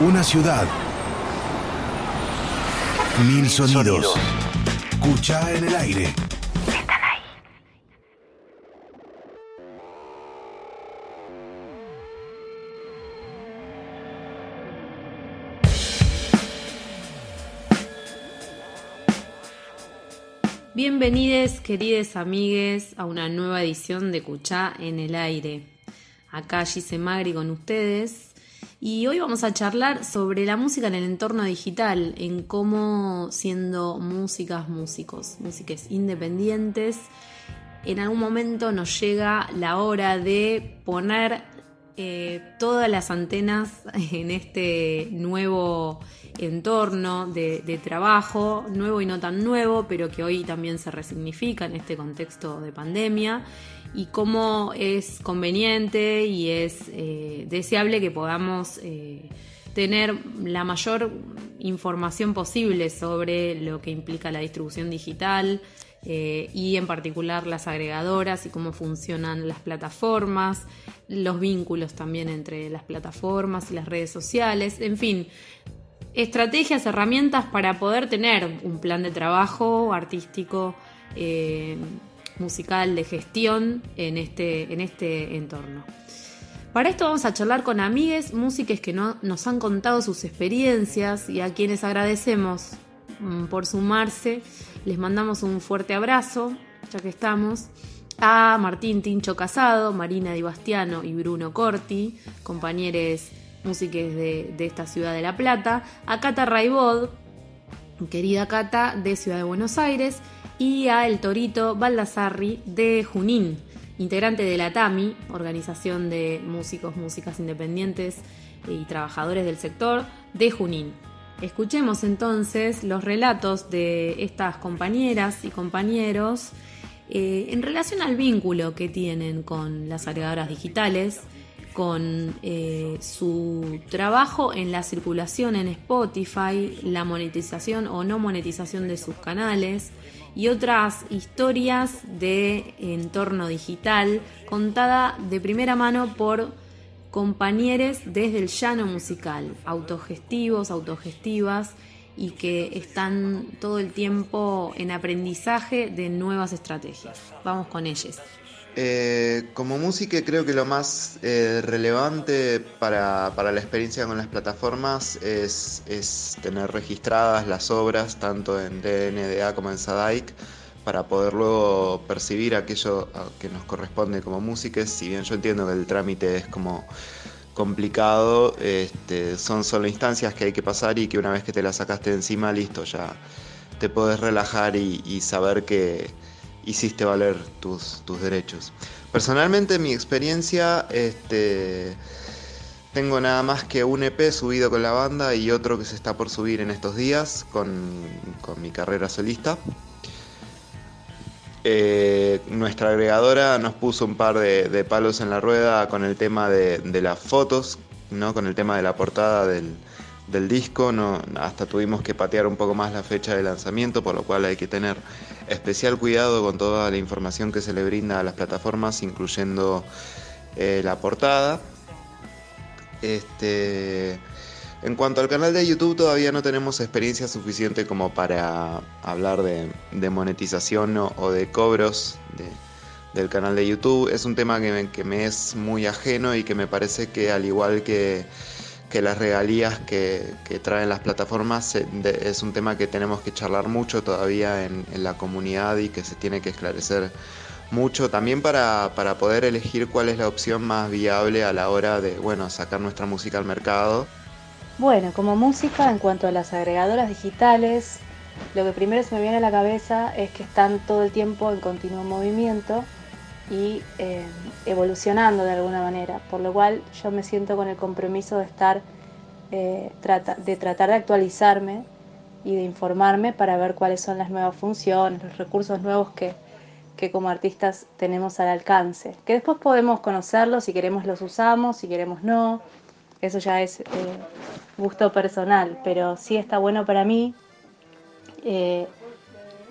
Una ciudad. Mil sonidos. Escucha en el aire. Bienvenidos, queridos amigues, a una nueva edición de Cuchá en el aire. Acá Gise Magri con ustedes. Y hoy vamos a charlar sobre la música en el entorno digital, en cómo siendo músicas, músicos, músicas independientes, en algún momento nos llega la hora de poner eh, todas las antenas en este nuevo entorno de, trabajo, nuevo y no tan nuevo, pero que hoy también se resignifica en este contexto de pandemia, y cómo es conveniente y es eh, deseable que podamos eh, tener la mayor información posible sobre lo que implica la distribución digital, eh, y en particular las agregadoras y cómo funcionan las plataformas, los vínculos también entre las plataformas y las redes sociales, en fin, estrategias, herramientas para poder tener un plan de trabajo artístico, musical, de gestión en este, en este entorno. Para esto vamos a charlar con amigues, músicos que nos han contado sus experiencias y a quienes agradecemos mm, por sumarse. Les mandamos un fuerte abrazo, ya que estamos. A Martín Tincho Casado, Marina Di Bastiano y Bruno Corti, compañeros músicos de, esta ciudad de La Plata, a Cata Raibod, querida Cata, de Ciudad de Buenos Aires, y a El Torito Baldassarri de Junín, integrante de la TAMI, organización de músicos, músicas independientes y trabajadores del sector de Junín. Escuchemos entonces los relatos de estas compañeras y compañeros eh, en relación al vínculo que tienen con las agregadoras digitales, con eh, su trabajo en la circulación en Spotify, la monetización o no monetización de sus canales y otras historias de entorno digital contada de primera mano por compañeros desde el llano musical, autogestivos, autogestivas y que están todo el tiempo en aprendizaje de nuevas estrategias. Vamos con ellas. Eh, como música creo que lo más eh, relevante para, la experiencia con las plataformas es, tener registradas las obras tanto en DNDA como en Sadaic para poder luego percibir aquello que nos corresponde como músicos, si bien yo entiendo que el trámite es como complicado, este, son solo instancias que hay que pasar y que una vez que te las sacaste encima, listo, ya te podés relajar y saber que hiciste valer tus, tus derechos. Personalmente, mi experiencia, este, tengo nada más que un EP subido con la banda y otro que se está por subir en estos días con, mi carrera solista. Eh, nuestra agregadora nos puso un par de, palos en la rueda con el tema de, de, las fotos, ¿no? con el tema de la portada del, del disco, no, hasta tuvimos que patear un poco más la fecha de lanzamiento, por lo cual hay que tener especial cuidado con toda la información que se le brinda a las plataformas, incluyendo eh, la portada. Este, en cuanto al canal de YouTube, todavía no tenemos experiencia suficiente como para hablar de, monetización o, de cobros del canal de YouTube. Es un tema que me es muy ajeno y que me parece que al igual que que las regalías que, traen las plataformas es un tema que tenemos que charlar mucho todavía en, la comunidad y que se tiene que esclarecer mucho también para, poder elegir cuál es la opción más viable a la hora de bueno sacar nuestra música al mercado. Bueno, como música, en cuanto a las agregadoras digitales, lo que primero se me viene a la cabeza es que están todo el tiempo en continuo movimiento y eh, evolucionando de alguna manera, por lo cual yo me siento con el compromiso de estar, eh, de tratar de actualizarme y de informarme para ver cuáles son las nuevas funciones, los recursos nuevos que, que como artistas tenemos al alcance, que después podemos conocerlos, si queremos los usamos, si queremos no, eso ya es eh, gusto personal, pero sí está bueno para mí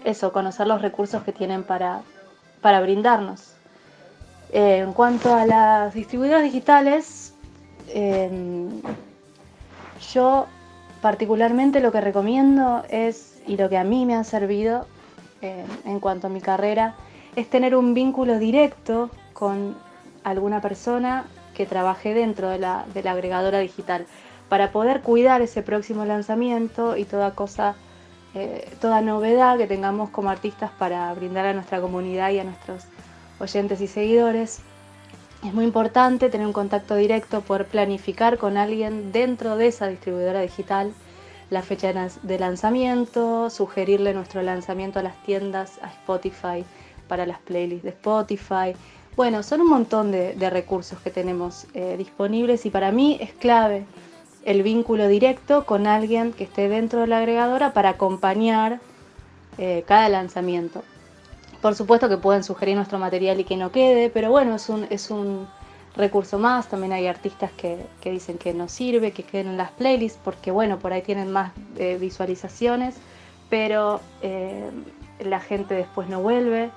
eso, conocer los recursos que tienen para, para brindarnos. Eh, en cuanto a las distribuidoras digitales, em, Yo particularmente lo que recomiendo es, y lo que a mí me ha servido eh, en cuanto a mi carrera, es tener un vínculo directo con alguna persona que trabaje dentro de la, de la agregadora digital para poder cuidar ese próximo lanzamiento y toda cosa, eh, toda novedad que tengamos como artistas para brindar a nuestra comunidad y a nuestros oyentes y seguidores. Es muy importante tener un contacto directo, poder planificar con alguien dentro de esa distribuidora digital la fecha de lanzamiento, sugerirle nuestro lanzamiento a las tiendas, a Spotify, para las playlists de Spotify. Bueno, son un montón de, recursos que tenemos eh, disponibles y para mí es clave el vínculo directo con alguien que esté dentro de la agregadora para acompañar eh, cada lanzamiento. Por supuesto que pueden sugerir nuestro material y que no quede, pero bueno, es un, es un recurso más. También hay artistas que, dicen que no sirve, que queden en las playlists, porque bueno, por ahí tienen más eh, visualizaciones, pero eh, la gente después no vuelve.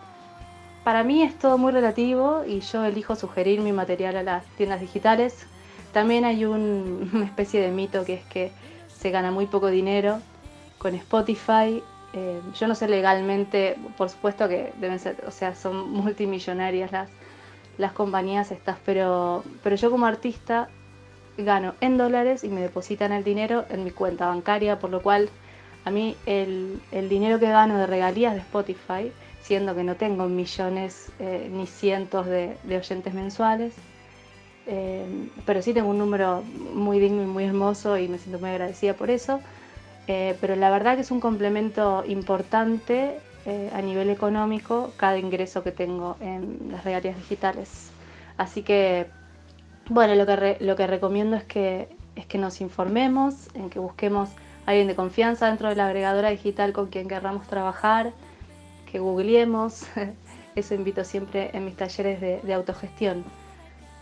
Para mí es todo muy relativo y yo elijo sugerir mi material a las tiendas digitales también hay una especie de mito que es que se gana muy poco dinero con Spotify. Eh, yo no sé legalmente, por supuesto que deben ser, o sea, son multimillonarias las, las compañías estas, pero, pero yo como artista gano en dólares y me depositan el dinero en mi cuenta bancaria, por lo cual a mí el, dinero que gano de regalías de Spotify, siendo que no tengo millones eh, ni cientos de oyentes mensuales, eh, pero sí tengo un número muy digno y muy hermoso y me siento muy agradecida por eso. Eh, pero la verdad que es un complemento importante eh, a nivel económico cada ingreso que tengo en las regalías digitales. Así que, bueno, lo que, lo que recomiendo es que, es que nos informemos, en que busquemos a alguien de confianza dentro de la agregadora digital con quien querramos trabajar, que googleemos. Eso invito siempre en mis talleres de autogestión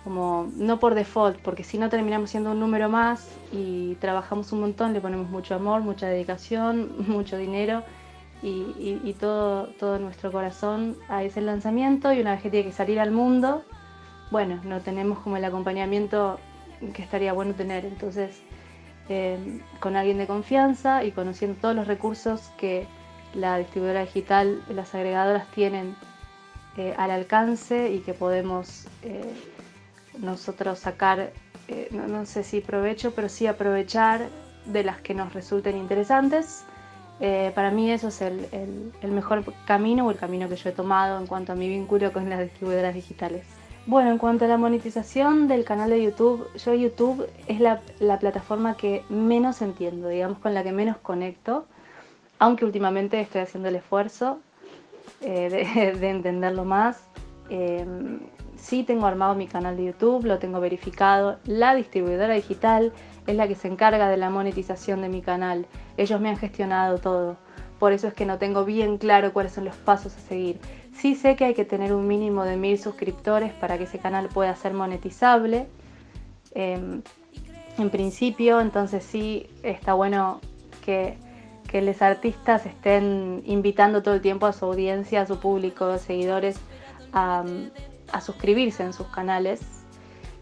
como no por default, porque si no terminamos siendo un número más y trabajamos un montón, le ponemos mucho amor, mucha dedicación, mucho dinero y, todo, todo nuestro corazón a ese lanzamiento y una vez que tiene que salir al mundo, bueno, no tenemos como el acompañamiento que estaría bueno tener. Entonces, eh, con alguien de confianza y conociendo todos los recursos que la distribuidora digital, las agregadoras tienen eh, al alcance y que podemos... Eh, nosotros sacar, eh, no, sé si provecho, pero sí aprovechar de las que nos resulten interesantes. Eh, para mí eso es el, mejor camino o el camino que yo he tomado en cuanto a mi vínculo con las distribuidoras digitales. Bueno, en cuanto a la monetización del canal de YouTube, yo YouTube es la, plataforma que menos entiendo, digamos, con la que menos conecto, aunque últimamente estoy haciendo el esfuerzo eh, de, entenderlo más. Sí tengo armado mi canal de YouTube, lo tengo verificado. La distribuidora digital es la que se encarga de la monetización de mi canal. Ellos me han gestionado todo. Por eso es que no tengo bien claro cuáles son los pasos a seguir. Sí sé que hay que tener un mínimo de mil suscriptores para que ese canal pueda ser monetizable. Em, en principio, entonces sí está bueno que, que los artistas estén invitando todo el tiempo a su audiencia, a su público, a seguidores a, a suscribirse en sus canales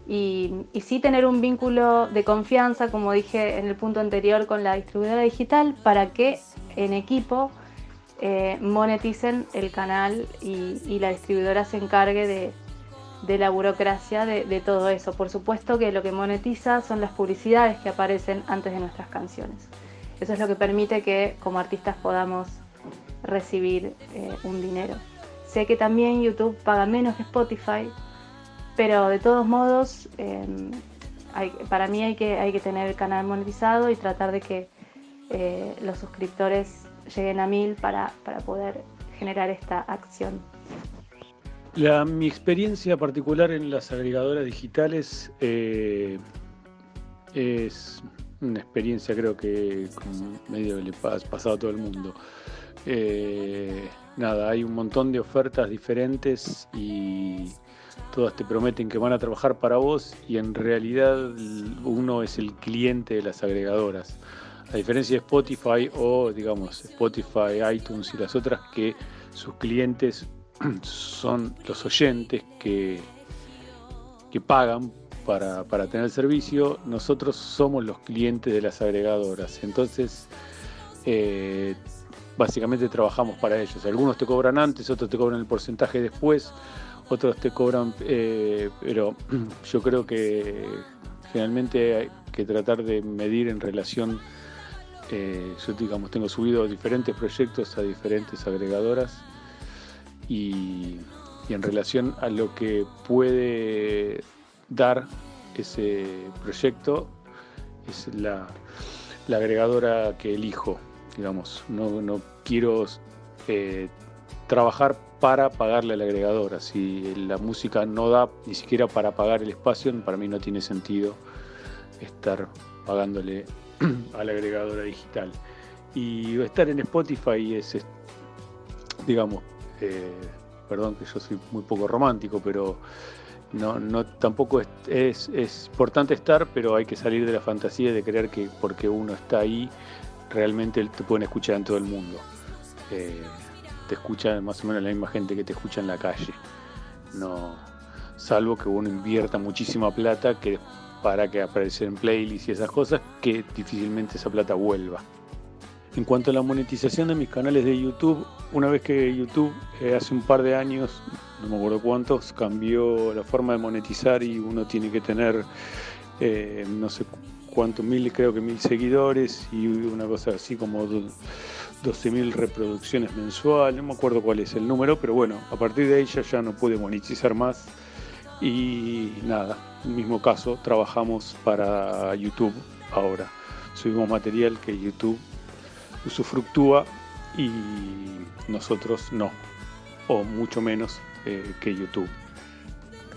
y, y, sí tener un vínculo de confianza, como dije en el punto anterior, con la distribuidora digital para que en equipo eh, moneticen el canal y, la distribuidora se encargue de, la burocracia de, todo eso. Por supuesto que lo que monetiza son las publicidades que aparecen antes de nuestras canciones. Eso es lo que permite que como artistas podamos recibir eh, un dinero. Sé que también YouTube paga menos que Spotify, pero de todos modos, em, para mí hay que, tener el canal monetizado y tratar de que eh, los suscriptores lleguen a mil para, poder generar esta acción. Mi experiencia particular en las agregadoras digitales eh, es una experiencia creo que medio le ha pasado a todo el mundo. Eh, nada, hay un montón de ofertas diferentes y todas te prometen que van a trabajar para vos y en realidad uno es el cliente de las agregadoras. A diferencia de Spotify o digamos Spotify, iTunes y las otras que sus clientes son los oyentes que, que pagan para, tener el servicio, nosotros somos los clientes de las agregadoras. Entonces, eh, básicamente trabajamos para ellos. Algunos te cobran antes, otros te cobran el porcentaje después, otros te cobran, eh, pero yo creo que generalmente hay que tratar de medir en relación, eh, yo digamos, tengo subido diferentes proyectos a diferentes agregadoras y, en relación a lo que puede dar ese proyecto es la, la agregadora que elijo digamos, no, no quiero eh, trabajar para pagarle a la agregadora. Si la música no da ni siquiera para pagar el espacio, para mí no tiene sentido estar pagándole a la agregadora digital. Y estar en Spotify es, digamos, eh, perdón que yo soy muy poco romántico, pero no, no tampoco es, es, es, importante estar, pero hay que salir de la fantasía de creer que porque uno está ahí realmente te pueden escuchar en todo el mundo. Eh, te escucha más o menos la misma gente que te escucha en la calle. No, salvo que uno invierta muchísima plata que para que aparezca en playlists y esas cosas, que difícilmente esa plata vuelva. En cuanto a la monetización de mis canales de YouTube, una vez que YouTube eh, hace un par de años, no me acuerdo cuántos, cambió la forma de monetizar y uno tiene que tener, eh, no sé cuántos mil, creo que mil seguidores y una cosa así como 12.000 reproducciones mensuales, no me acuerdo cuál es el número, pero bueno, a partir de ella ya no puede monetizar más y nada, mismo caso, trabajamos para YouTube ahora, subimos material que YouTube usufructúa y nosotros no, o mucho menos eh, que YouTube.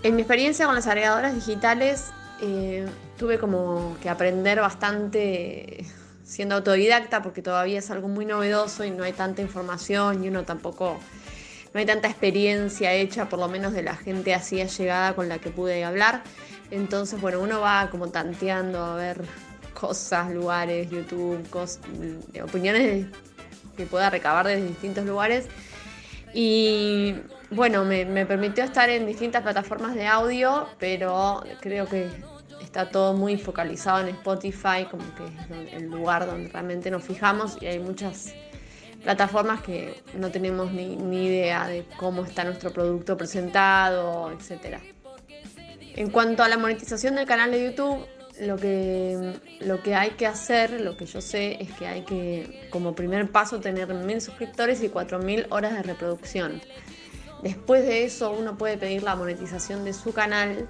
En mi experiencia con las agregadoras digitales, eh, tuve como que aprender bastante siendo autodidacta porque todavía es algo muy novedoso y no hay tanta información y uno tampoco, no hay tanta experiencia hecha, por lo menos de la gente así allegada con la que pude hablar. Entonces, bueno, uno va como tanteando a ver cosas, lugares, YouTube, mm, opiniones que pueda recabar desde distintos lugares. Y bueno, me, permitió estar en distintas plataformas de audio, pero creo que está todo muy focalizado en Spotify, como que es el lugar donde realmente nos fijamos y hay muchas plataformas que no tenemos ni, idea de cómo está nuestro producto presentado, etc. En cuanto a la monetización del canal de YouTube, lo que, lo que hay que hacer, lo que yo sé, es que hay que, como primer paso, tener mil suscriptores y 4.000 horas de reproducción. Después de eso, uno puede pedir la monetización de su canal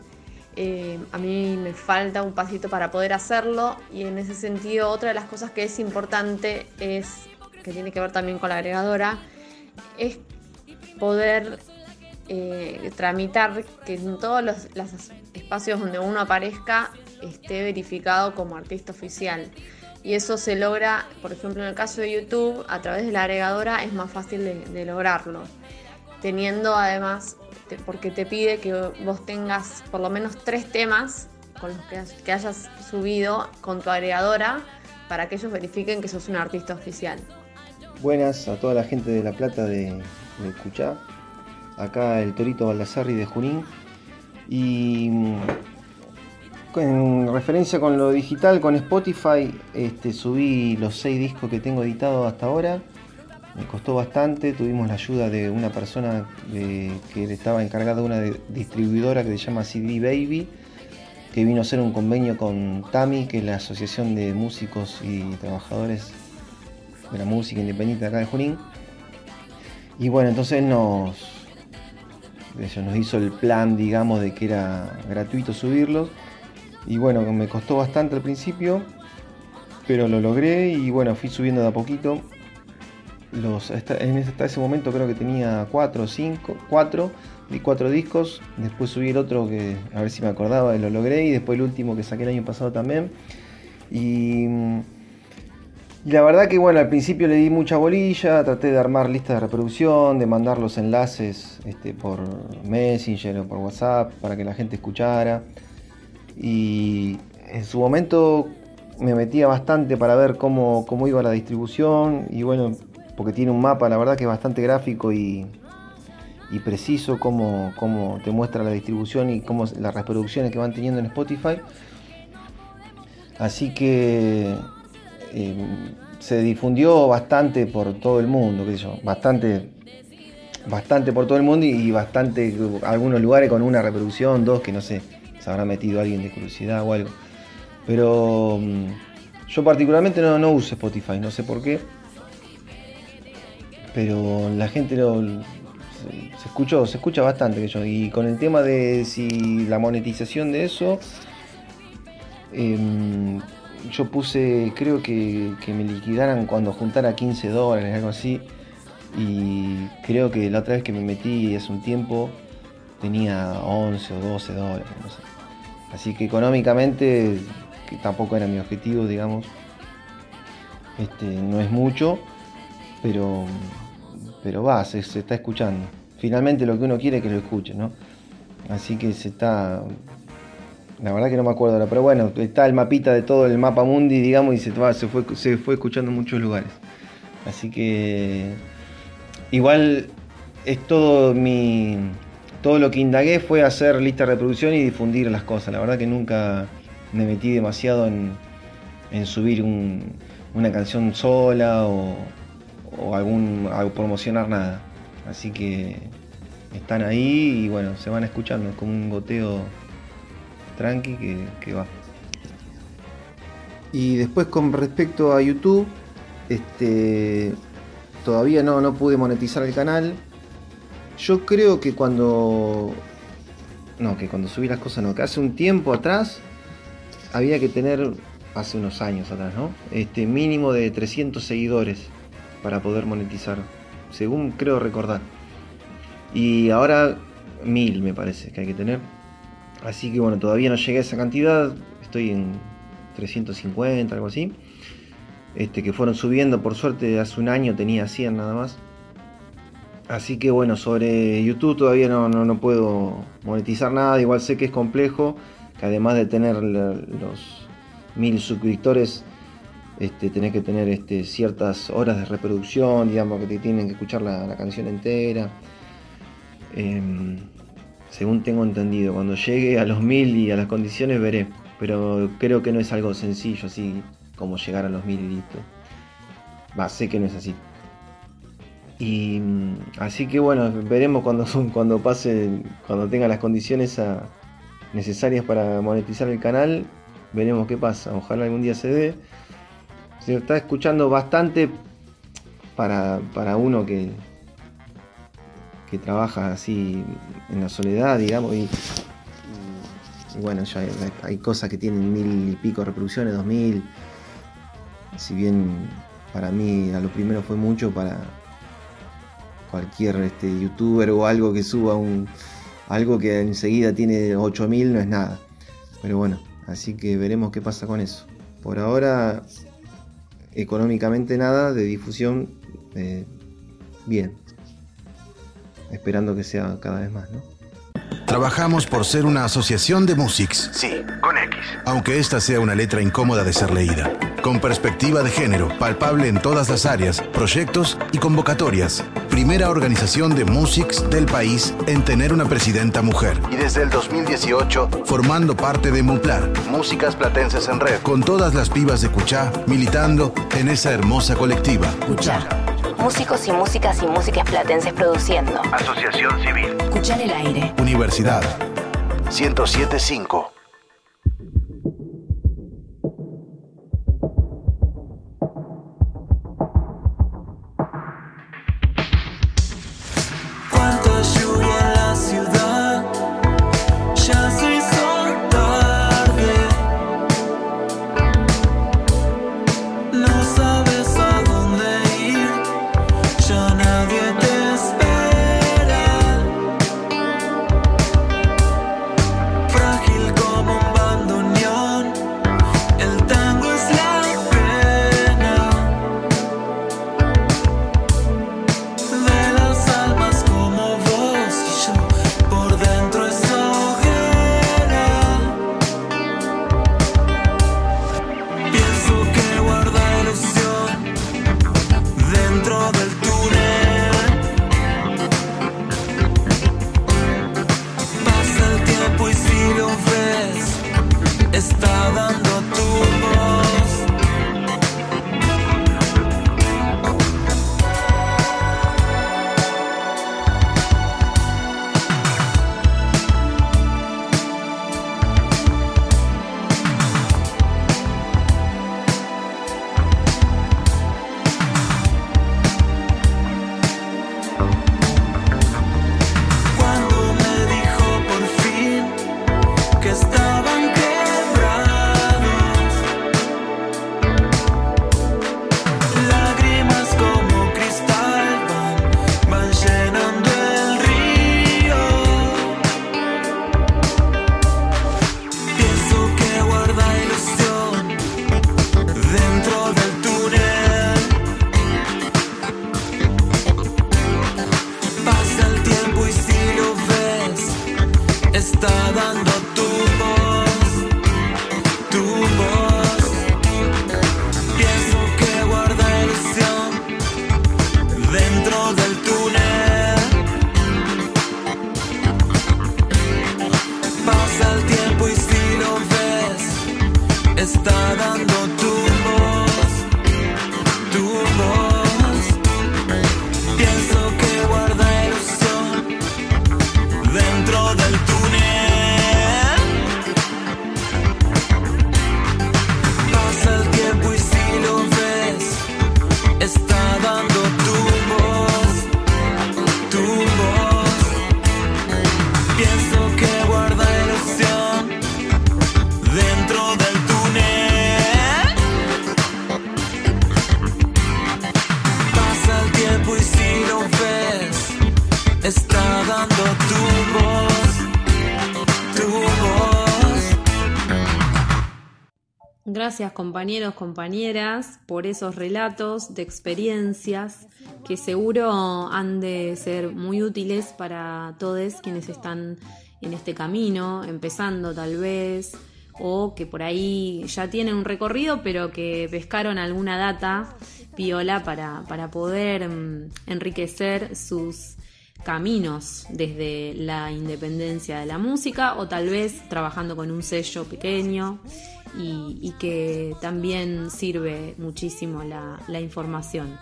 eh, a mí me falta un pasito para poder hacerlo y en ese sentido otra de las cosas que es importante es, que tiene que ver también con la agregadora, es poder eh, tramitar que en todos los, espacios donde uno aparezca esté verificado como artista oficial. Y eso se logra, por ejemplo, en el caso de YouTube, a través de la agregadora es más fácil de lograrlo. Teniendo además porque te pide que vos tengas por lo menos tres temas con los que, hayas subido con tu agregadora para que ellos verifiquen que sos un artista oficial. Buenas a toda la gente de La Plata de, de Cuchá, acá el Torito Baldassarri de Junín. Y mm, en referencia con lo digital, con Spotify, este, subí los seis discos que tengo editados hasta ahora me costó bastante, tuvimos la ayuda de una persona que estaba encargada de una distribuidora que se llama CD Baby, que vino a hacer un convenio con TAMI, que es la Asociación de Músicos y Trabajadores de la Música Independiente de acá de Junín. Y bueno, entonces nos, nos hizo el plan, digamos, de que era gratuito subirlos. Y bueno, me costó bastante al principio, pero lo logré y bueno, fui subiendo de a poquito los, en hasta ese momento creo que tenía 4 o 5, 4 y 4 discos. Después subí el otro que a ver si me acordaba lo logré. Y después el último que saqué el año pasado también. Y, y, la verdad que bueno, al principio le di mucha bolilla, traté de armar listas de reproducción, de mandar los enlaces este, por Messenger o por WhatsApp para que la gente escuchara. Y en su momento me metía bastante para ver cómo, cómo iba la distribución y bueno, porque tiene un mapa, la verdad que es bastante gráfico y, preciso cómo, cómo te muestra la distribución y cómo las reproducciones que van teniendo en Spotify. Así que eh, se difundió bastante por todo el mundo, qué bastante, bastante por todo el mundo y bastante, algunos lugares con una reproducción, dos, que no sé, se habrá metido alguien de curiosidad o algo. Pero mm, yo particularmente no, no uso Spotify, no sé por qué. Pero la gente lo, se, escuchó, se escucha bastante yo. Y con el tema de si la monetización de eso, em, yo puse, creo que, que, me liquidaran cuando juntara 15 dólares, algo así. Y creo que la otra vez que me metí hace un tiempo tenía 11 o 12 dólares, no sé. Así que económicamente, que tampoco era mi objetivo, digamos, este, no es mucho, pero pero va, se, está escuchando. Finalmente lo que uno quiere es que lo escuche, ¿no? Así que se está. La verdad que no me acuerdo ahora, pero bueno, está el mapita de todo el mapa mundi, digamos, y se, fue, se fue escuchando en muchos lugares. Así que. Igual es todo mi. Todo lo que indagué fue hacer lista de reproducción y difundir las cosas. La verdad que nunca me metí demasiado en, en subir una canción sola o, o algún a promocionar nada. Así que están ahí y bueno, se van escuchando, es como un goteo tranqui que, va. Y después con respecto a YouTube, este todavía no, no pude monetizar el canal. Yo creo que cuando. No, que cuando subí las cosas no, que hace un tiempo atrás había que tener, hace unos años atrás, ¿no? Este mínimo de 300 seguidores para poder monetizar, según creo recordar. Y ahora mil me parece que hay que tener. Así que bueno, todavía no llegué a esa cantidad, estoy en 350, algo así. Este, que fueron subiendo, por suerte hace un año tenía 100 nada más. Así que bueno, sobre YouTube todavía no, no, puedo monetizar nada, igual sé que es complejo, que además de tener los mil suscriptores, este, tenés que tener este, ciertas horas de reproducción, digamos, que te tienen que escuchar la, canción entera. Em, según tengo entendido, cuando llegue a los mil y a las condiciones veré, pero creo que no es algo sencillo así como llegar a los mil y listo. Va, sé que no es así. Y mm, así que bueno, veremos cuando, cuando pase, cuando tenga las condiciones necesarias para monetizar el canal, veremos qué pasa. Ojalá algún día se dé se está escuchando bastante para, uno que, que trabaja así en la soledad, digamos, y, bueno, ya hay, cosas que tienen mil y pico reproducciones, dos mil, si bien para mí a lo primero fue mucho para cualquier este, youtuber o algo que suba un algo que enseguida tiene 8000 no es nada. Pero bueno, así que veremos qué pasa con eso. Por ahora económicamente nada, de difusión, eh, bien. Esperando que sea cada vez más, ¿no? Trabajamos por ser una asociación de músics. Sí, con X. Aunque esta sea una letra incómoda de ser leída. Con perspectiva de género, palpable en todas las áreas, proyectos y convocatorias. Primera organización de músics del país en tener una presidenta mujer. Y desde el 2018, formando parte de Muplar. Músicas Platenses en Red. Con todas las pibas de Cuchá militando en esa hermosa colectiva. Cuchá. Músicos y músicas y músicas platenses produciendo. Asociación Civil. Escuchar el aire. Universidad. 1075. Compañeros, compañeras, por esos relatos de experiencias que seguro han de ser muy útiles para todos quienes están en este camino, empezando tal vez, o que por ahí ya tienen un recorrido, pero que pescaron alguna data piola para, para poder mm, enriquecer sus caminos desde la independencia de la música o tal vez trabajando con un sello pequeño y, que también sirve muchísimo la, la información.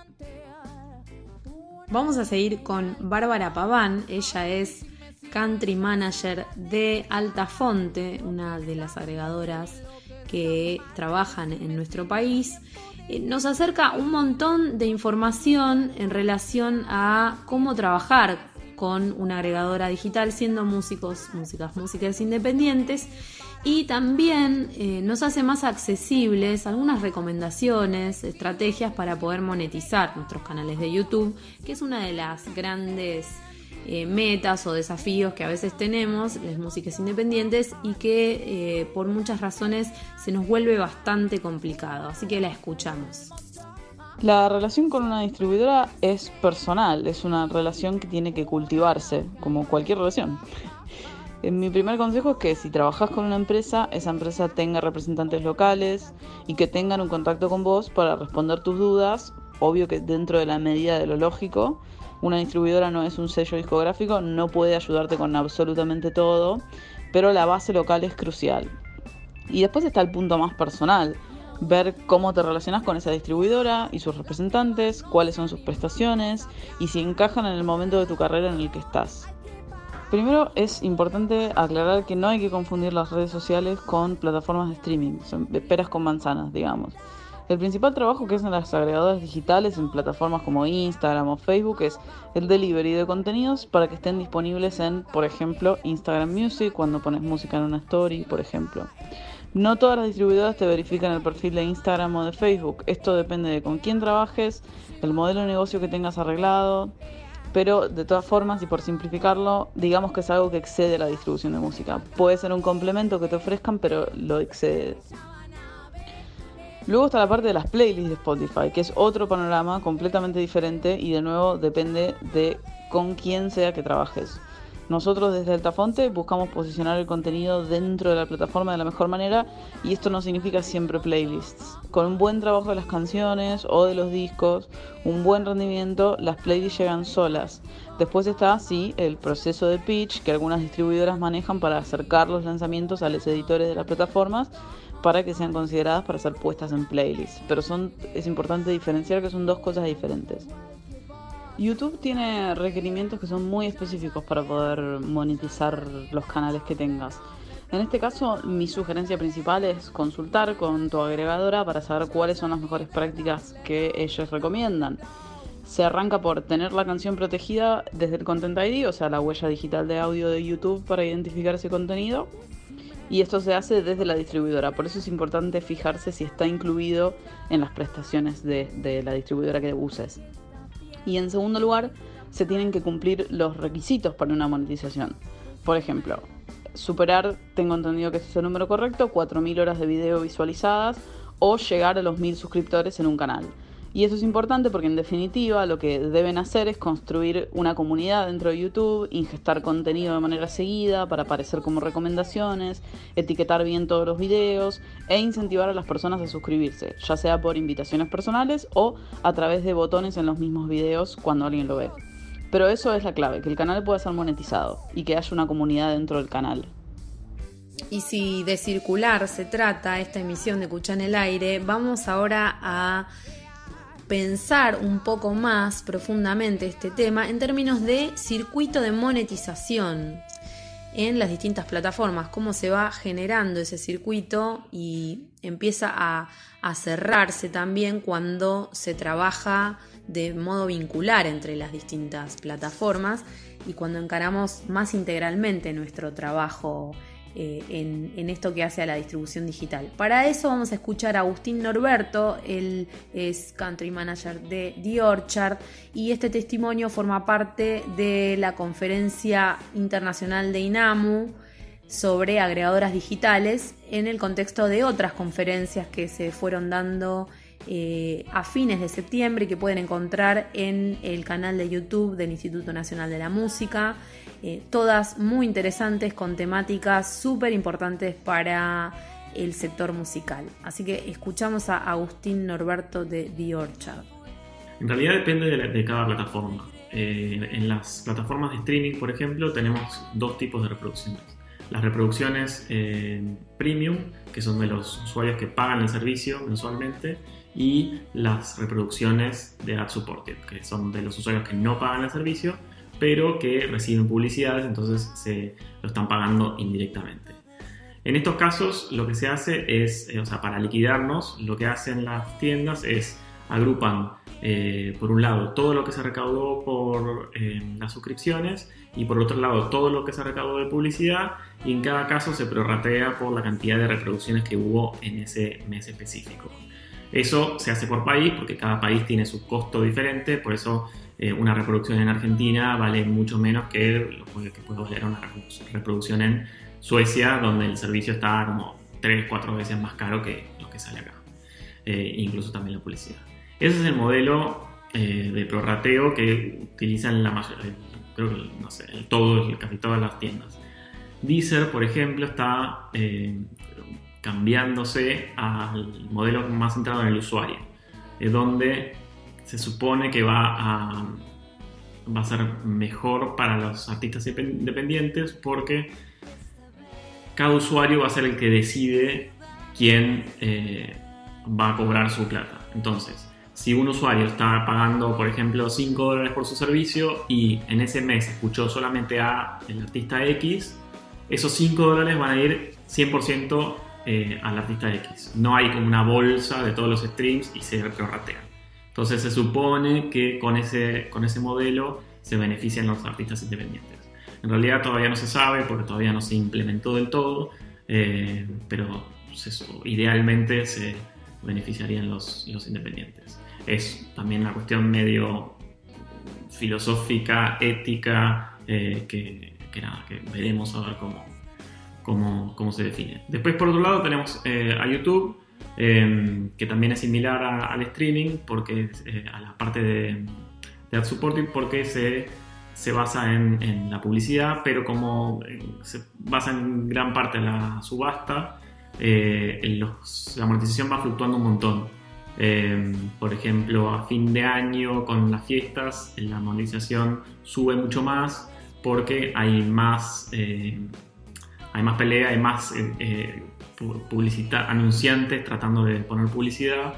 Vamos a seguir con Bárbara Paván, ella es country manager de Altafonte, una de las agregadoras que trabajan en nuestro país. Eh, Nos acerca un montón de información en relación a cómo trabajar con una agregadora digital siendo músicos, músicas, músicas independientes y también eh, nos hace más accesibles algunas recomendaciones, estrategias para poder monetizar nuestros canales de YouTube, que es una de las grandes eh, metas o desafíos que a veces tenemos, las músicas independientes, y que eh, por muchas razones se nos vuelve bastante complicado. Así que la escuchamos. La relación con una distribuidora es personal, es una relación que tiene que cultivarse, como cualquier relación. Eh, Mi primer consejo es que si trabajas con una empresa, esa empresa tenga representantes locales y que tengan un contacto con vos para responder tus dudas, obvio que dentro de la medida de lo lógico. Una distribuidora no es un sello discográfico, no puede ayudarte con absolutamente todo, pero la base local es crucial. Y después está el punto más personal, ver cómo te relacionas con esa distribuidora y sus representantes, cuáles son sus prestaciones y si encajan en el momento de tu carrera en el que estás. Primero es importante aclarar que no hay que confundir las redes sociales con plataformas de streaming, son peras con manzanas, digamos. El principal trabajo que hacen las agregadoras digitales en plataformas como Instagram o Facebook es el delivery de contenidos para que estén disponibles en, por ejemplo, Instagram Music, cuando pones música en una story, por ejemplo. No todas las distribuidoras te verifican el perfil de Instagram o de Facebook. Esto depende de con quién trabajes, el modelo de negocio que tengas arreglado, pero de todas formas y por simplificarlo, digamos que es algo que excede la distribución de música. Puede ser un complemento que te ofrezcan, pero lo excede. Luego está la parte de las playlists de Spotify, que es otro panorama completamente diferente y de nuevo depende de con quién sea que trabajes. Nosotros desde Altafonte buscamos posicionar el contenido dentro de la plataforma de la mejor manera y esto no significa siempre playlists. Con un buen trabajo de las canciones o de los discos, un buen rendimiento, las playlists llegan solas. Después está, sí, el proceso de pitch que algunas distribuidoras manejan para acercar los lanzamientos a los editores de las plataformas para que sean consideradas para ser puestas en playlists. Pero es importante diferenciar que son dos cosas diferentes. YouTube tiene requerimientos que son muy específicos para poder monetizar los canales que tengas. En este caso, mi sugerencia principal es consultar con tu agregadora para saber cuáles son las mejores prácticas que ellos recomiendan. Se arranca por tener la canción protegida desde el Content ID, o sea, la huella digital de audio de YouTube para identificar ese contenido. Y esto se hace desde la distribuidora. Por eso es importante fijarse si está incluido en las prestaciones de, la distribuidora que uses. Y en segundo lugar, se tienen que cumplir los requisitos para una monetización. Por ejemplo, superar, tengo entendido que ese es el número correcto, 4.000 horas de video visualizadas o llegar a los 1.000 suscriptores en un canal. Y eso es importante porque en definitiva lo que deben hacer es construir una comunidad dentro de YouTube, ingestar contenido de manera seguida para aparecer como recomendaciones, etiquetar bien todos los videos e incentivar a las personas a suscribirse, ya sea por invitaciones personales o a través de botones en los mismos videos cuando alguien lo ve. Pero eso es la clave, que el canal pueda ser monetizado y que haya una comunidad dentro del canal. Y si de circular se trata esta emisión de Cuchá en el aire, vamos ahora a pensar un poco más profundamente este tema en términos de circuito de monetización en las distintas plataformas, cómo se va generando ese circuito y empieza a, cerrarse también cuando se trabaja de modo vincular entre las distintas plataformas y cuando encaramos más integralmente nuestro trabajo eh, en, esto que hace a la distribución digital. Para eso vamos a escuchar a Agustín Norberto, él es country manager de The Orchard y este testimonio forma parte de la conferencia internacional de INAMU sobre agregadoras digitales en el contexto de otras conferencias que se fueron dando eh, a fines de septiembre que pueden encontrar en el canal de YouTube del Instituto Nacional de la Música. Eh, todas muy interesantes con temáticas súper importantes para el sector musical. Así que escuchamos a Agustín Norberto de The Orchard. En realidad depende de, cada plataforma. Eh, en las plataformas de streaming, por ejemplo, tenemos dos tipos de reproducciones. Las reproducciones premium, que son de los usuarios que pagan el servicio mensualmente, y las reproducciones de ad supported, que son de los usuarios que no pagan el servicio, pero que reciben publicidades, entonces se lo están pagando indirectamente. En estos casos lo que se hace es, eh, o sea, para liquidarnos, lo que hacen las tiendas es agrupan, eh, por un lado, todo lo que se recaudó por eh, las suscripciones y por otro lado, todo lo que se recaudó de publicidad y en cada caso se prorratea por la cantidad de reproducciones que hubo en ese mes específico. Eso se hace por país porque cada país tiene su costo diferente, por eso eh, una reproducción en Argentina vale mucho menos que lo que puede valer una reproducción en Suecia, donde el servicio está como 3, 4 veces más caro que lo que sale acá, eh, incluso también la publicidad. Ese es el modelo eh, de prorrateo que utilizan la mayoría, creo que no sé, todo, casi todas las tiendas. Deezer, por ejemplo, está cambiándose al modelo más centrado en el usuario, es donde se supone que va a, va a ser mejor para los artistas independientes porque cada usuario va a ser el que decide quién eh, va a cobrar su plata. Entonces, si un usuario está pagando, por ejemplo, 5 dólares por su servicio y en ese mes escuchó solamente a el artista X, esos 5 dólares van a ir 100% eh, al artista X. No hay como una bolsa de todos los streams y se prorratea. Entonces se supone que con ese, con ese modelo se benefician los artistas independientes. En realidad todavía no se sabe porque todavía no se implementó del todo, eh, pero pues idealmente se beneficiarían los, los independientes. Es también una cuestión medio filosófica, ética, eh, que, que, nada, que veremos a ver cómo, cómo, se define. Después, por otro lado, tenemos eh, a YouTube, em, que también es similar al streaming, porque eh, a la parte de, ad supporting, porque se, se basa en, la publicidad, pero como eh, se basa en gran parte en la subasta, la monetización va fluctuando un montón. Em, por ejemplo, a fin de año con las fiestas, la monetización sube mucho más porque hay más hay más pelea, hay más eh, eh anunciantes tratando de poner publicidad.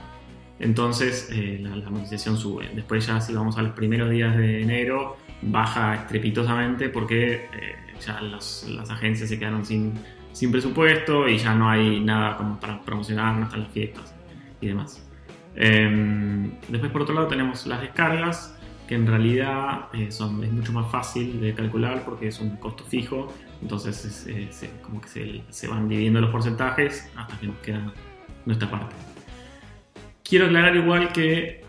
Entonces eh, la, monetización sube. Después ya si vamos a los primeros días de enero, baja estrepitosamente porque eh, ya las agencias se quedaron sin, sin presupuesto y ya no hay nada como para promocionar hasta las fiestas y demás. Em, después por otro lado tenemos las descargas que en realidad son, es mucho más fácil de calcular porque es un costo fijo entonces es, como que se, van dividiendo los porcentajes hasta que nos queda nuestra parte. Quiero aclarar igual que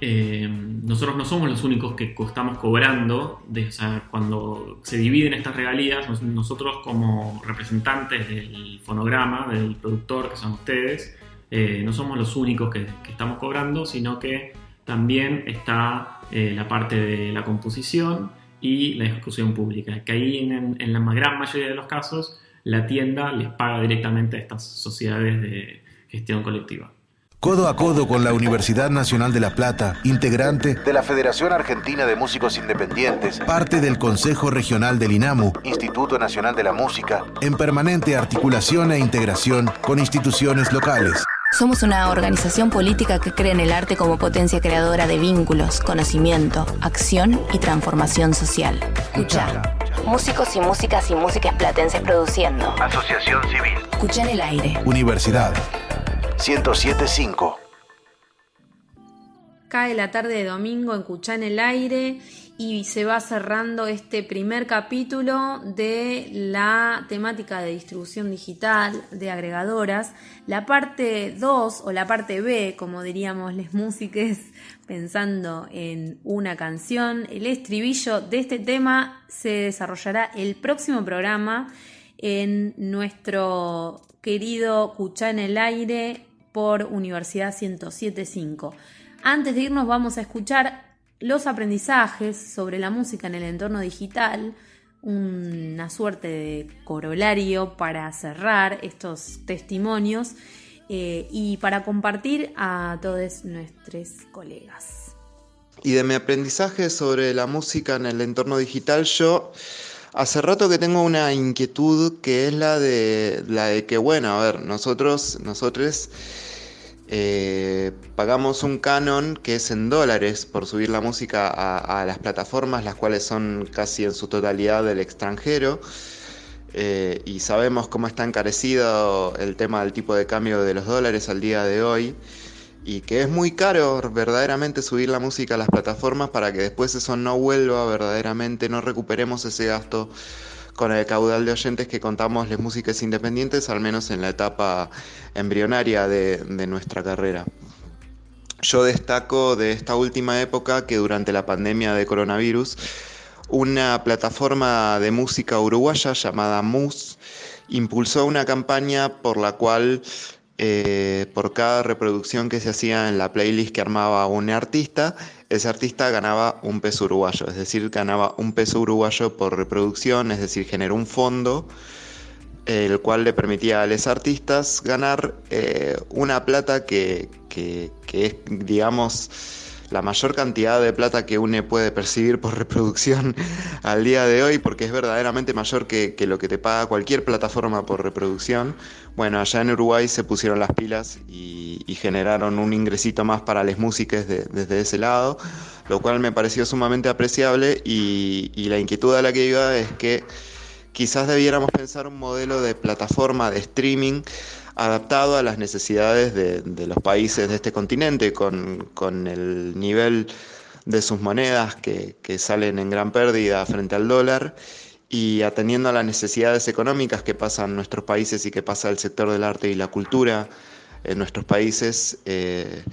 eh, nosotros no somos los únicos que estamos cobrando, o sea, cuando se dividen estas regalías, nosotros como representantes del fonograma, del productor, que son ustedes, eh, no somos los únicos que, estamos cobrando, sino que también está eh, la parte de la composición y la ejecución pública, que ahí en, en, la gran mayoría de los casos la tienda les paga directamente a estas sociedades de gestión colectiva. codo a codo con la Universidad Nacional de La Plata, integrante de la Federación Argentina de Músicos Independientes, parte del Consejo Regional del INAMU, Instituto Nacional de la Música, en permanente articulación e integración con instituciones locales. Somos una organización política que cree en el arte como potencia creadora de vínculos, conocimiento, acción y transformación social. Escucha. Músicos y músicas y músicas platenses produciendo. Asociación Civil. Escucha en el aire. Universidad 1075. Cae la tarde de domingo en Cuchá en el aire y se va cerrando este primer capítulo de la temática de distribución digital de agregadoras. La parte 2 o la parte B, como diríamos les músiques, pensando en una canción, el estribillo de este tema se desarrollará el próximo programa en nuestro querido Cuchá en el aire por Universidad 1075. Antes de irnos vamos a escuchar los aprendizajes sobre la música en el entorno digital, una suerte de corolario para cerrar estos testimonios eh, y para compartir a todos nuestros colegas. Y de mi aprendizaje sobre la música en el entorno digital, yo hace rato que tengo una inquietud que es la de la de que, bueno, a ver, nosotros, nosotros eh, pagamos un canon que es en dólares por subir la música a, las plataformas, las cuales son casi en su totalidad del extranjero. Eh, y sabemos cómo está encarecido el tema del tipo de cambio de los dólares al día de hoy. Y que es muy caro verdaderamente subir la música a las plataformas para que después eso no vuelva verdaderamente, no recuperemos ese gasto con el caudal de oyentes que contamos las músicas independientes, al menos en la etapa embrionaria de, nuestra carrera. Yo destaco de esta última época que durante la pandemia de coronavirus, una plataforma de música uruguaya llamada MUS impulsó una campaña por la cual eh, por cada reproducción que se hacía en la playlist que armaba un artista, ese artista ganaba un peso uruguayo, es decir, ganaba un peso uruguayo por reproducción, es decir, generó un fondo el cual le permitía a los artistas ganar eh, una plata que, que, es, digamos, la mayor cantidad de plata que uno puede percibir por reproducción al día de hoy, porque es verdaderamente mayor que, lo que te paga cualquier plataforma por reproducción. Bueno, allá en Uruguay se pusieron las pilas y, generaron un ingresito más para las músicas desde ese lado, lo cual me pareció sumamente apreciable y, y la inquietud a la que iba es que quizás debiéramos pensar un modelo de plataforma de streaming adaptado a las necesidades de, los países de este continente, con, el nivel de sus monedas que, salen en gran pérdida frente al dólar y atendiendo a las necesidades económicas que pasan nuestros países y que pasa el sector del arte y la cultura en nuestros países. Eh,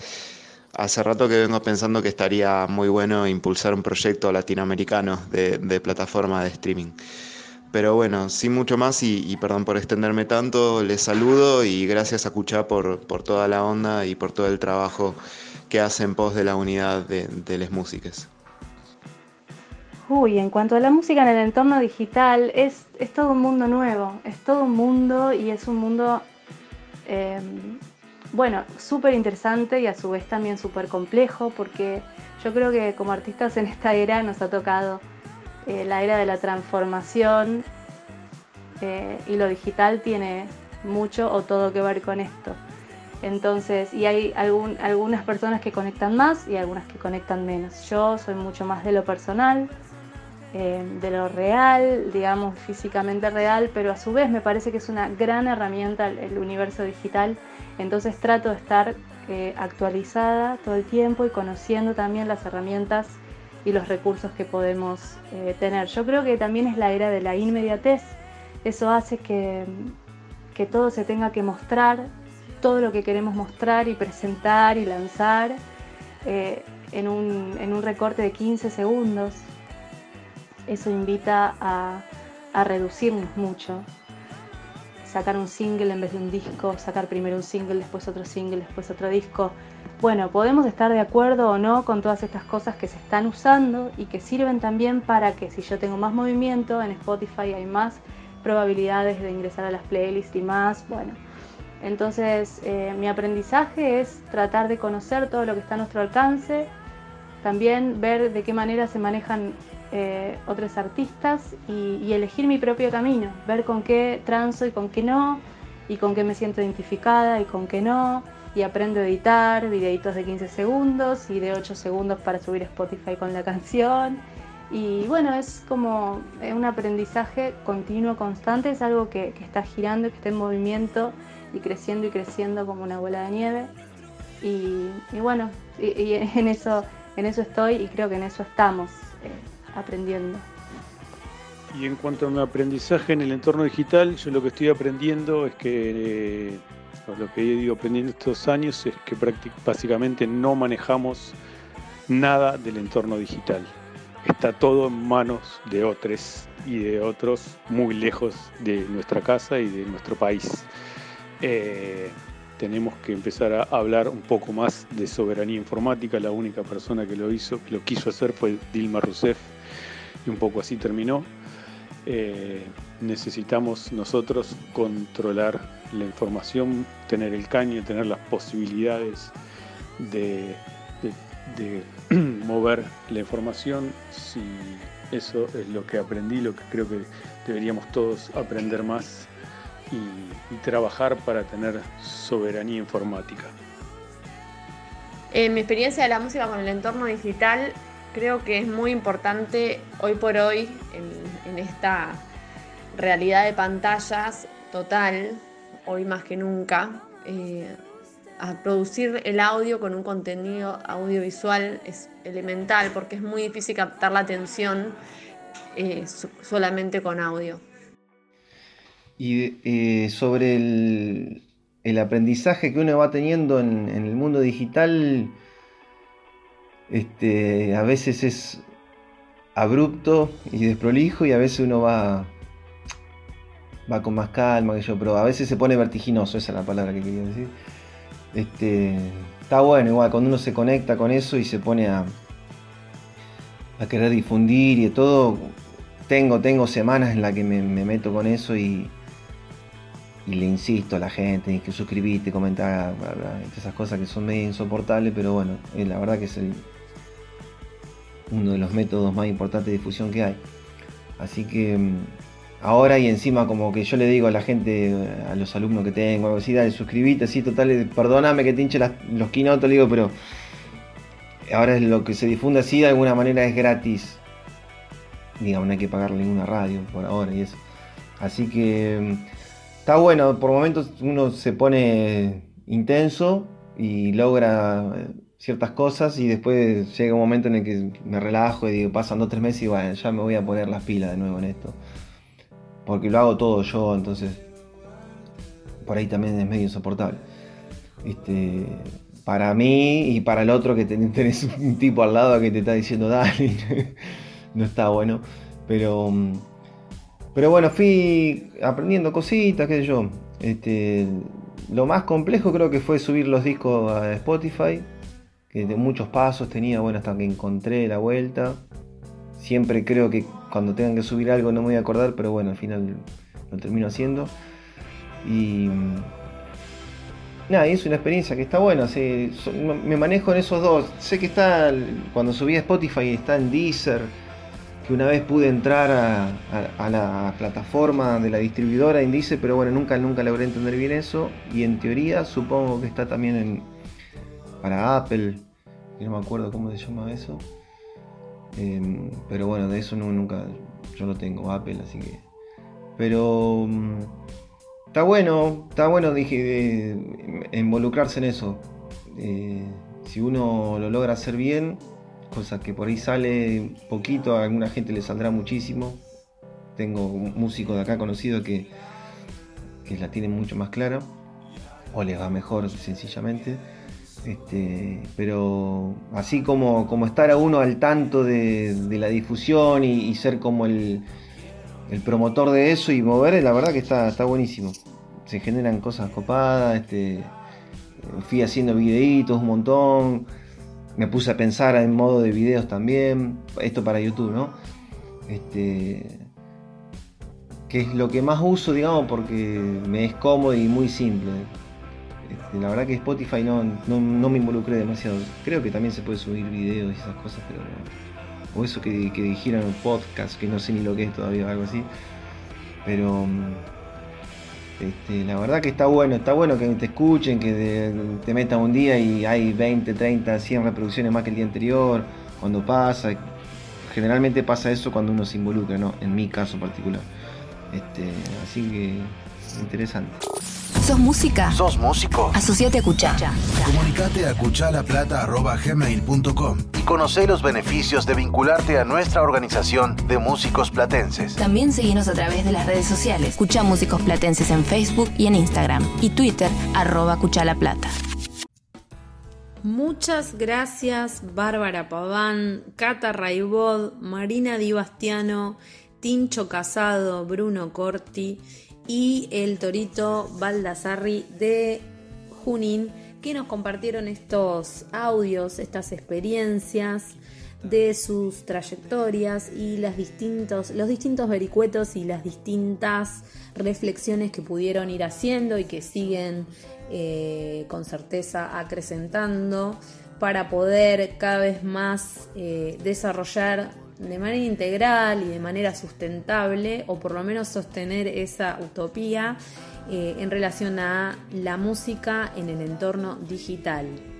hace rato que vengo pensando que estaría muy bueno impulsar un proyecto latinoamericano de plataforma de streaming. Pero bueno, sin mucho más y, perdón por extenderme tanto, les saludo y gracias a Cuchá por, toda la onda y por todo el trabajo que hace en pos de la unidad de, de las músicas. Uy, en cuanto a la música en el entorno digital, es, es todo un mundo nuevo, es todo un mundo y es un mundo, em, bueno, súper interesante y a su vez también súper complejo porque yo creo que como artistas en esta era nos ha tocado eh, la era de la transformación eh, y lo digital tiene mucho o todo que ver con esto. Entonces, y hay algunas personas que conectan más y algunas que conectan menos. Yo soy mucho más de lo personal, eh, de lo real, digamos, físicamente real, pero a su vez me parece que es una gran herramienta el, universo digital. Entonces trato de estar actualizada todo el tiempo y conociendo también las herramientas y los recursos que podemos eh, tener. Yo creo que también es la era de la inmediatez. Eso hace que, que todo se tenga que mostrar, todo lo que queremos mostrar y presentar y lanzar eh, en, un, en, un, recorte de 15 segundos. Eso invita a, a reducirnos mucho. Sacar un single en vez de un disco, sacar primero un single, después otro single, después otro disco. Bueno, podemos estar de acuerdo o no con todas estas cosas que se están usando y que sirven también para que si yo tengo más movimiento en Spotify hay más probabilidades de ingresar a las playlists y más, bueno, Entonces eh, mi aprendizaje es tratar de conocer todo lo que está a nuestro alcance, también ver de qué manera se manejan eh, otros artistas y, elegir mi propio camino, ver con qué transo y con qué no, y con qué me siento identificada y con qué no, y aprendo a editar videitos de 15 segundos y de 8 segundos para subir Spotify con la canción. Y bueno, es como un aprendizaje continuo, constante, es algo que, está girando, que está en movimiento y creciendo y creciendo como una bola de nieve. Y, bueno, y, en, eso, en eso estoy y creo que en eso estamos eh, aprendiendo. Y en cuanto a mi aprendizaje en el entorno digital, yo lo que estoy aprendiendo es que, eh, lo que he ido aprendiendo estos años es que básicamente no manejamos nada del entorno digital. Está todo en manos de otros y de otros muy lejos de nuestra casa y de nuestro país. Eh, tenemos que empezar a hablar un poco más de soberanía informática. La única persona que lo hizo, que lo quiso hacer fue Dilma Rousseff y un poco así terminó. Eh, necesitamos nosotros controlar la información, tener el caño, tener las posibilidades de, mover la información. Si eso es lo que aprendí, lo que creo que deberíamos todos aprender más y, trabajar para tener soberanía informática. En mi experiencia de la música con el entorno digital, creo que es muy importante hoy por hoy, en, esta realidad de pantallas total, hoy más que nunca, eh, a producir el audio con un contenido audiovisual es elemental porque es muy difícil captar la atención eh, solamente con audio. Y eh, sobre el, aprendizaje que uno va teniendo en, el mundo digital, este, a veces es abrupto y desprolijo y a veces uno va, va con más calma que yo, pero a veces se pone vertiginoso, esa es la palabra que quería decir. Este, está bueno, igual, cuando uno se conecta con eso y se pone a, a querer difundir y todo, tengo, tengo semanas en las que me meto con eso y, y le insisto a la gente que suscribiste, comentar, esas cosas que son medio insoportables, pero bueno, eh, la verdad que es uno de los métodos más importantes de difusión que hay. Así que mm, ahora y encima como que yo le digo a la gente, a los alumnos que tengo, algo así, dale, suscribite, así, total, perdóname que te hinche los quinotos, le digo, pero ahora es lo que se difunde así de alguna manera es gratis. Digamos, no hay que pagarle ninguna radio por ahora y eso. Así que mm, está bueno, por momentos uno se pone intenso y logra eh, ciertas cosas y después llega un momento en el que me relajo y digo, pasan dos tres meses y bueno, ya me voy a poner las pilas de nuevo en esto. Porque lo hago todo yo, entonces por ahí también es medio insoportable. Este, para mí y para el otro que tenés un tipo al lado que te está diciendo dale, no está bueno. Pero pero bueno, fui aprendiendo cositas, qué sé yo. Este, lo más complejo creo que fue subir los discos a Spotify, que de muchos pasos tenía, bueno, hasta que encontré la vuelta. Siempre creo que cuando tengan que subir algo no me voy a acordar, pero bueno, al final lo termino haciendo. Y nada, es una experiencia que está buena. me manejo en esos dos. Sé que está, cuando subí a Spotify está en Deezer que una vez pude entrar a, la plataforma de la distribuidora Indice, pero bueno, nunca, nunca logré entender bien eso. Y en teoría supongo que está también en, para Apple, no me acuerdo cómo se llama eso. Em, pero bueno, de eso no, nunca, yo no tengo Apple, así que... Pero... Mm, está bueno, está bueno, dije, involucrarse en eso. Eh, si uno lo logra hacer bien, cosa que por ahí sale poquito, a alguna gente le saldrá muchísimo. Tengo músicos de acá conocidos que, que la tienen mucho más clara, o les va mejor sencillamente. Este, pero así como, como estar a uno al tanto de, la difusión y, ser como el, promotor de eso y mover, la verdad que está, está buenísimo. Se generan cosas copadas, este, fui haciendo videitos un montón me puse a pensar en modo de videos también, esto para YouTube, ¿no? Este, que es lo que más uso, digamos, porque me es cómodo y muy simple. La verdad que Spotify no, no, no me involucré demasiado. Creo que también se puede subir videos y esas cosas, pero. O eso que, que dijeron podcast, que no sé ni lo que es todavía, algo así. Pero. mm, este, la verdad que está bueno, está bueno que te escuchen, que te, te un día y hay 20, 30, 100 reproducciones más que el día anterior, cuando pasa. Generalmente pasa eso cuando uno se involucra, ¿no? En mi caso particular. Este, así que interesante. ¿Sos música? ¿Sos músico? Asociate a Cuchá. Comunicate a cuchalaplata.gmail.com y conoce los beneficios de vincularte a nuestra organización de músicos platenses. También seguimos a través de las redes sociales. Cuchá Músicos Platenses en Facebook y en Instagram. Y Twitter, arroba Cuchá La Plata. Muchas gracias Bárbara Paván, Cata Raibod, Marina Di Bastiano, Tincho Casado, Bruno Corti y el Torito Baldassarri de Junín que nos compartieron estos audios, estas experiencias de sus trayectorias y las distintos, los distintos vericuetos y las distintas reflexiones que pudieron ir haciendo y que siguen eh, con certeza acrecentando para poder cada vez más eh, desarrollar de manera integral y de manera sustentable o por lo menos sostener esa utopía eh, en relación a la música en el entorno digital.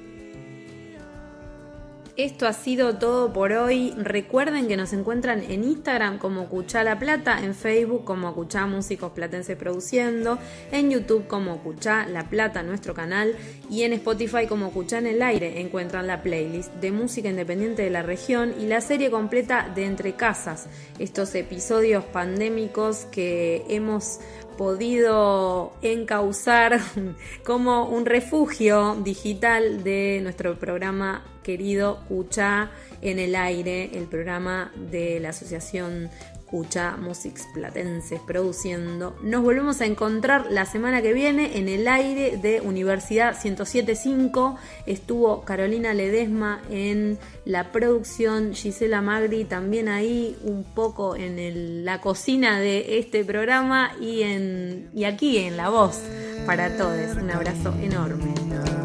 Esto ha sido todo por hoy. Recuerden que nos encuentran en Instagram como Cuchá La Plata, en Facebook como Cuchá Músicos Platense Produciendo, en YouTube como Cuchá La Plata, nuestro canal, y en Spotify como Cuchá en el Aire. Encuentran la playlist de música independiente de la región y la serie completa de Entre Casas, estos episodios pandémicos que hemos podido encauzar como un refugio digital de nuestro programa querido Cucha en el aire, el programa de la asociación Cucha Musics Platenses produciendo. Nos volvemos a encontrar la semana que viene en el aire de Universidad 1075. Estuvo Carolina Ledesma en la producción, Gisela Magri también ahí un poco en la cocina de este programa y, en, y aquí en la voz para todos. Un abrazo enorme.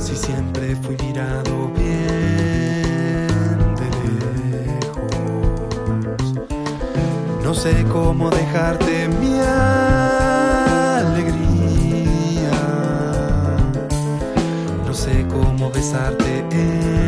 Si siempre fui mirado bien de lejos, no sé cómo dejarte mi alegría, no sé cómo besarte en